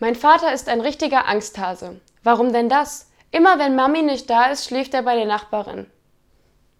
Mein Vater ist ein richtiger Angsthase. Warum denn das? Immer wenn Mami nicht da ist, schläft er bei der Nachbarin.